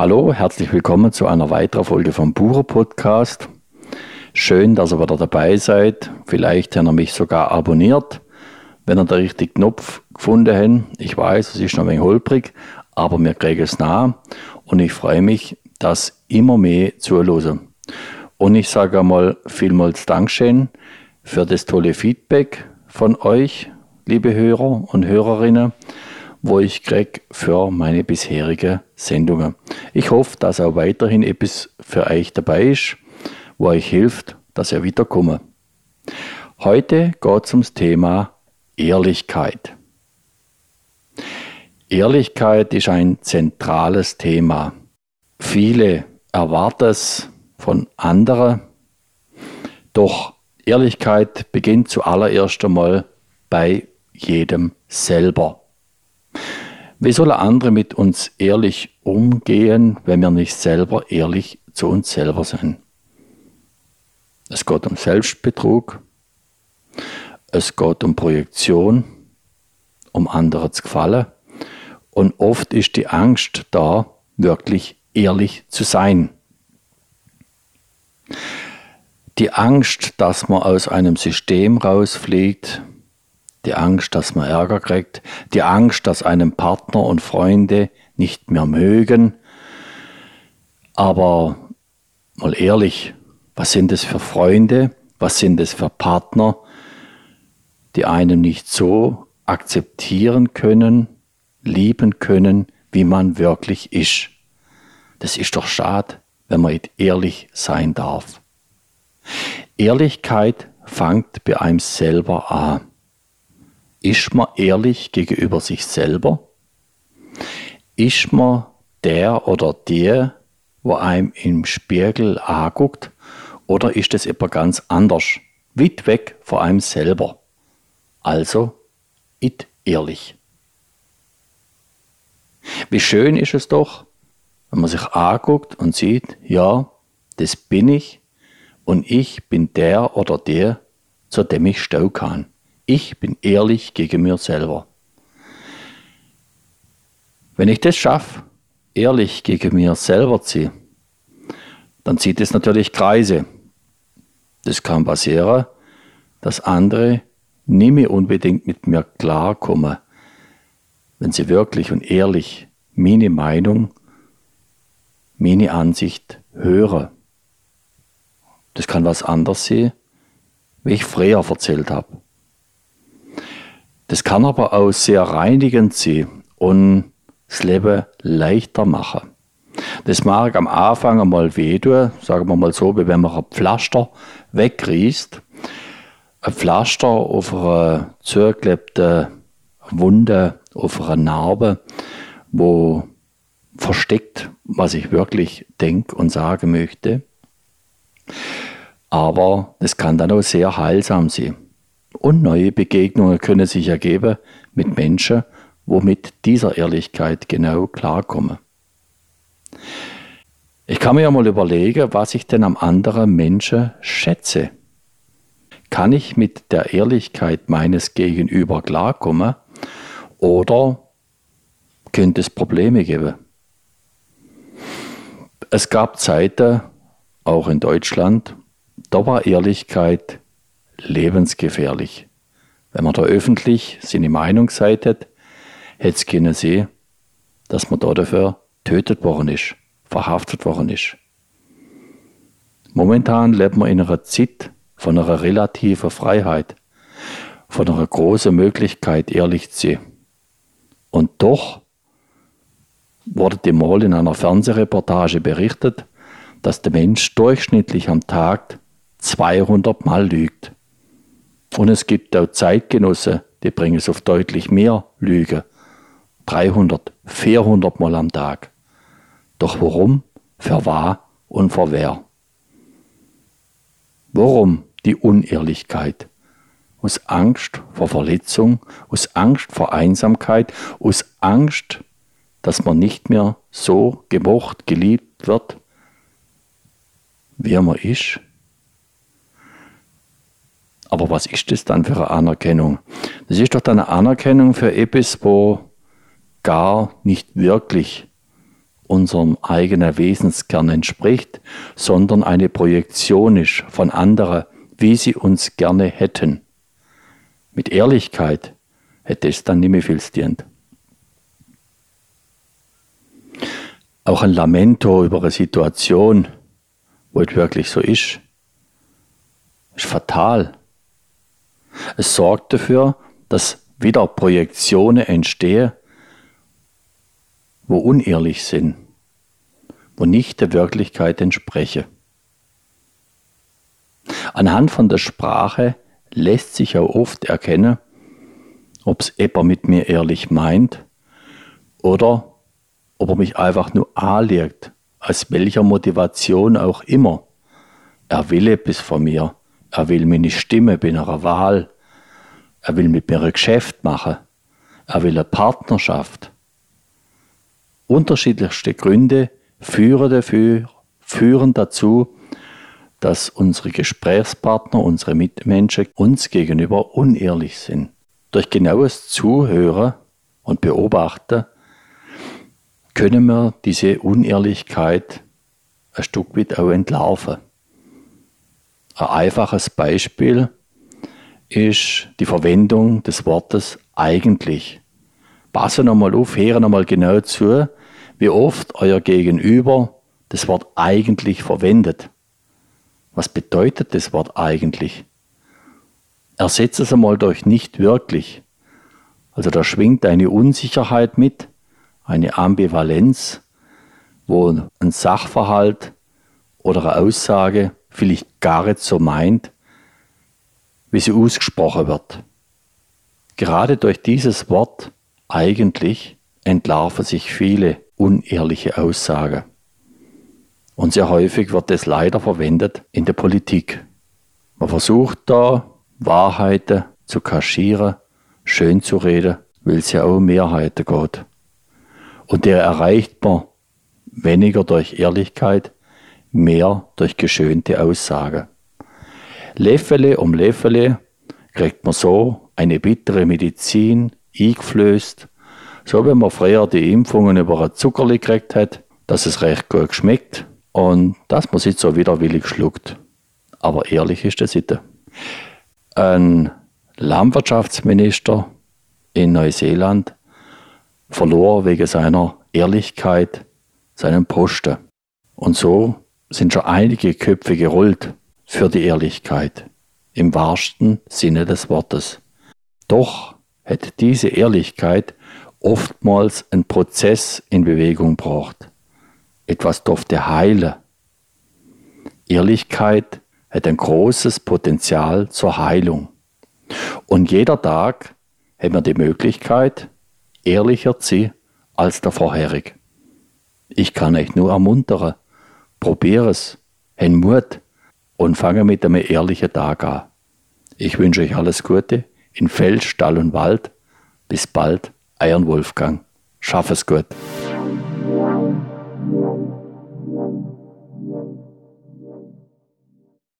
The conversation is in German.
Hallo, herzlich willkommen zu einer weiteren Folge vom Bucher Podcast. Schön, dass ihr wieder dabei seid. Vielleicht habt ihr mich sogar abonniert, wenn ihr den richtigen Knopf gefunden habt. Ich weiß, es ist noch ein wenig holprig, aber wir kriegen es nah. Und ich freue mich, dass immer mehr zuhören. Und ich sage einmal vielmals Dankeschön für das tolle Feedback von euch, liebe Hörer und Hörerinnen, wo ich kriege für meine bisherige Sendungen. Ich hoffe, dass auch weiterhin etwas für euch dabei ist, wo euch hilft, dass ihr wiederkommt. Heute geht es ums Thema Ehrlichkeit. Ehrlichkeit ist ein zentrales Thema. Viele erwarten es von anderen, doch Ehrlichkeit beginnt zuallererst einmal bei jedem selber. Wie sollen andere mit uns ehrlich umgehen, wenn wir nicht selber ehrlich zu uns selber sind? Es geht um Selbstbetrug, es geht um Projektion, um andere zu gefallen und oft ist die Angst da, wirklich ehrlich zu sein. Die Angst, dass man aus einem System rausfliegt, die Angst, dass man Ärger kriegt, die Angst, dass einem Partner und Freunde nicht mehr mögen. Aber mal ehrlich, was sind es für Freunde, was sind es für Partner, die einem nicht so akzeptieren können, lieben können, wie man wirklich ist. Das ist doch schade, wenn man nicht ehrlich sein darf. Ehrlichkeit fängt bei einem selber an. Ist man ehrlich gegenüber sich selber? Ist man der oder der, wo einem im Spiegel anguckt? Oder ist es etwas ganz anders, weit weg von einem selber? Also, it ehrlich. Wie schön ist es doch, wenn man sich anguckt und sieht, ja, das bin ich und ich bin der oder der, zu dem ich stehen kann. Ich bin ehrlich gegen mir selber. Wenn ich das schaffe, ehrlich gegen mir selber sein, dann zieht es natürlich Kreise. Das kann passieren, dass andere nie mehr unbedingt mit mir klarkommen, wenn sie wirklich und ehrlich meine Meinung, meine Ansicht hören. Das kann was anderes sein, wie ich früher erzählt habe. Das kann aber auch sehr reinigend sein und das Leben leichter machen. Das mag am Anfang einmal wehtun, sagen wir mal so, wie wenn man ein Pflaster wegriest. Ein Pflaster auf einer zugeklebten Wunde, auf einer Narbe, wo versteckt, was ich wirklich denke und sagen möchte. Aber das kann dann auch sehr heilsam sein. Und neue Begegnungen können sich ergeben mit Menschen, wo mit dieser Ehrlichkeit genau klarkommen. Ich kann mir ja mal überlegen, was ich denn am anderen Menschen schätze. Kann ich mit der Ehrlichkeit meines Gegenüber klarkommen oder könnte es Probleme geben? Es gab Zeiten, auch in Deutschland, da war Ehrlichkeit lebensgefährlich. Wenn man da öffentlich seine Meinung gesagt hätte es können sehen, dass man da dafür tötet worden ist, verhaftet worden ist. Momentan lebt man in einer Zeit von einer relativen Freiheit, von einer großen Möglichkeit, ehrlich zu sein. Und doch wurde dem mal in einer Fernsehreportage berichtet, dass der Mensch durchschnittlich am Tag 200 Mal lügt. Und es gibt auch Zeitgenossen, die bringen es auf deutlich mehr Lüge. 300, 400 Mal am Tag. Doch warum? Für wahr und für wer? Warum die Unehrlichkeit? Aus Angst vor Verletzung, aus Angst vor Einsamkeit, aus Angst, dass man nicht mehr so gemocht, geliebt wird, wie man ist? Was ist das dann für eine Anerkennung? Das ist doch dann eine Anerkennung für etwas, wo gar nicht wirklich unserem eigenen Wesenskern entspricht, sondern eine Projektion ist von anderen, wie sie uns gerne hätten. Mit Ehrlichkeit hätte es dann nicht mehr viel dient. Auch ein Lamento über eine Situation, wo es wirklich so ist, ist fatal. Es sorgt dafür, dass wieder Projektionen entstehen, wo unehrlich sind, wo nicht der Wirklichkeit entsprechen. Anhand von der Sprache lässt sich auch oft erkennen, ob es jemand mit mir ehrlich meint oder ob er mich einfach nur anlegt, aus welcher Motivation auch immer. Er will etwas von mir, er will meine Stimme bei einer Wahl, er will mit mir ein Geschäft machen, er will eine Partnerschaft. Unterschiedlichste Gründe führen, dafür, führen dazu, dass unsere Gesprächspartner, unsere Mitmenschen uns gegenüber unehrlich sind. Durch genaues Zuhören und Beobachten können wir diese Unehrlichkeit ein Stück weit auch entlarven. Ein einfaches Beispiel ist die Verwendung des Wortes eigentlich. Passen nochmal auf, hören nochmal genau zu, wie oft euer Gegenüber das Wort eigentlich verwendet. Was bedeutet das Wort eigentlich? Ersetze es einmal durch nicht wirklich. Also da schwingt eine Unsicherheit mit, eine Ambivalenz, wo ein Sachverhalt oder eine Aussage vielleicht gar nicht so meint, wie sie ausgesprochen wird. Gerade durch dieses Wort eigentlich entlarven sich viele unehrliche Aussagen. Und sehr häufig wird es leider verwendet in der Politik. Man versucht da Wahrheiten zu kaschieren, schön zu reden, weil es ja auch Mehrheiten geht. Und der erreicht man weniger durch Ehrlichkeit, mehr durch geschönte Aussagen. Leffele um Leffele kriegt man so eine bittere Medizin eingeflößt, so wie man früher die Impfungen über ein Zuckerli gekriegt hat, dass es recht gut schmeckt und dass man sich so widerwillig schluckt. Aber ehrlich ist das nicht. Ein Landwirtschaftsminister in Neuseeland verlor wegen seiner Ehrlichkeit seinen Posten. Und so sind schon einige Köpfe gerollt für die Ehrlichkeit, im wahrsten Sinne des Wortes. Doch hätte diese Ehrlichkeit oftmals einen Prozess in Bewegung gebracht. Etwas durfte heilen. Ehrlichkeit hat ein großes Potenzial zur Heilung. Und jeder Tag hat man die Möglichkeit, ehrlicher zu sein als der vorherige. Ich kann euch nur ermuntern, probier es, hen Mut und fange mit einem ehrlichen Tag an. Ich wünsche euch alles Gute in Feld, Stall und Wald. Bis bald, euer Wolfgang. Schaff es gut.